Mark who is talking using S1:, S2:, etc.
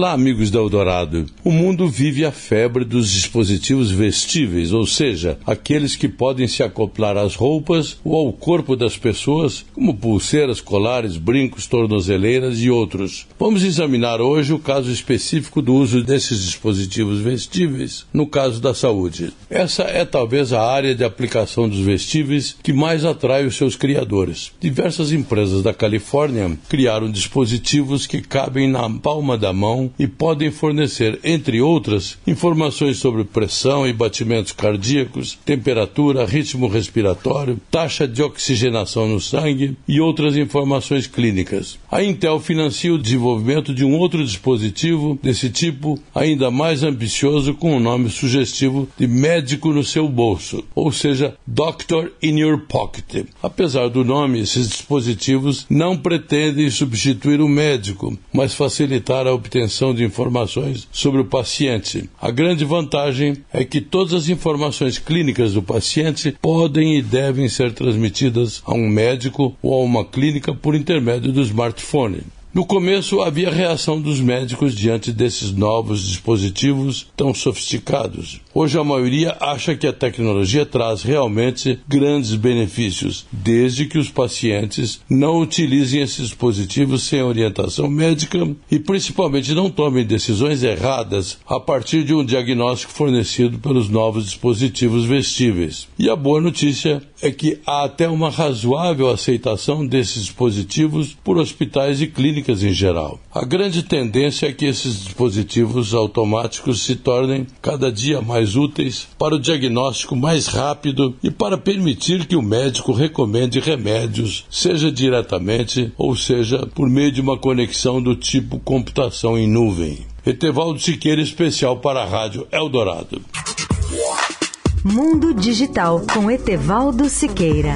S1: Olá, amigos da Eldorado. O mundo vive a febre dos dispositivos vestíveis, ou seja, aqueles que podem se acoplar às roupas ou ao corpo das pessoas, como pulseiras, colares, brincos, tornozeleiras e outros. Vamos examinar hoje o caso específico do uso desses dispositivos vestíveis no caso da saúde. Essa é talvez a área de aplicação dos vestíveis que mais atrai os seus criadores. Diversas empresas da Califórnia criaram dispositivos que cabem na palma da mão e podem fornecer, entre outras, informações sobre pressão e batimentos cardíacos, temperatura, ritmo respiratório, taxa de oxigenação no sangue e outras informações clínicas. A Intel financia o desenvolvimento de um outro dispositivo desse tipo, ainda mais ambicioso, com o nome sugestivo de médico no seu bolso, ou seja, Doctor in Your Pocket. Apesar do nome, esses dispositivos não pretendem substituir o médico, mas facilitar a obtenção obtenção de informações sobre o paciente. A grande vantagem é que todas as informações clínicas do paciente podem e devem ser transmitidas a um médico ou a uma clínica por intermédio do smartphone. No começo havia reação dos médicos diante desses novos dispositivos tão sofisticados. Hoje a maioria acha que a tecnologia traz realmente grandes benefícios, desde que os pacientes não utilizem esses dispositivos sem orientação médica e principalmente não tomem decisões erradas a partir de um diagnóstico fornecido pelos novos dispositivos vestíveis. E a boa notícia é que há até uma razoável aceitação desses dispositivos por hospitais e clínicas em geral. A grande tendência é que esses dispositivos automáticos se tornem cada dia mais úteis para o diagnóstico mais rápido e para permitir que o médico recomende remédios, seja diretamente ou seja por meio de uma conexão do tipo computação em nuvem. Etevaldo Siqueira, especial para a Rádio Eldorado.
S2: Mundo Digital com Etevaldo Siqueira.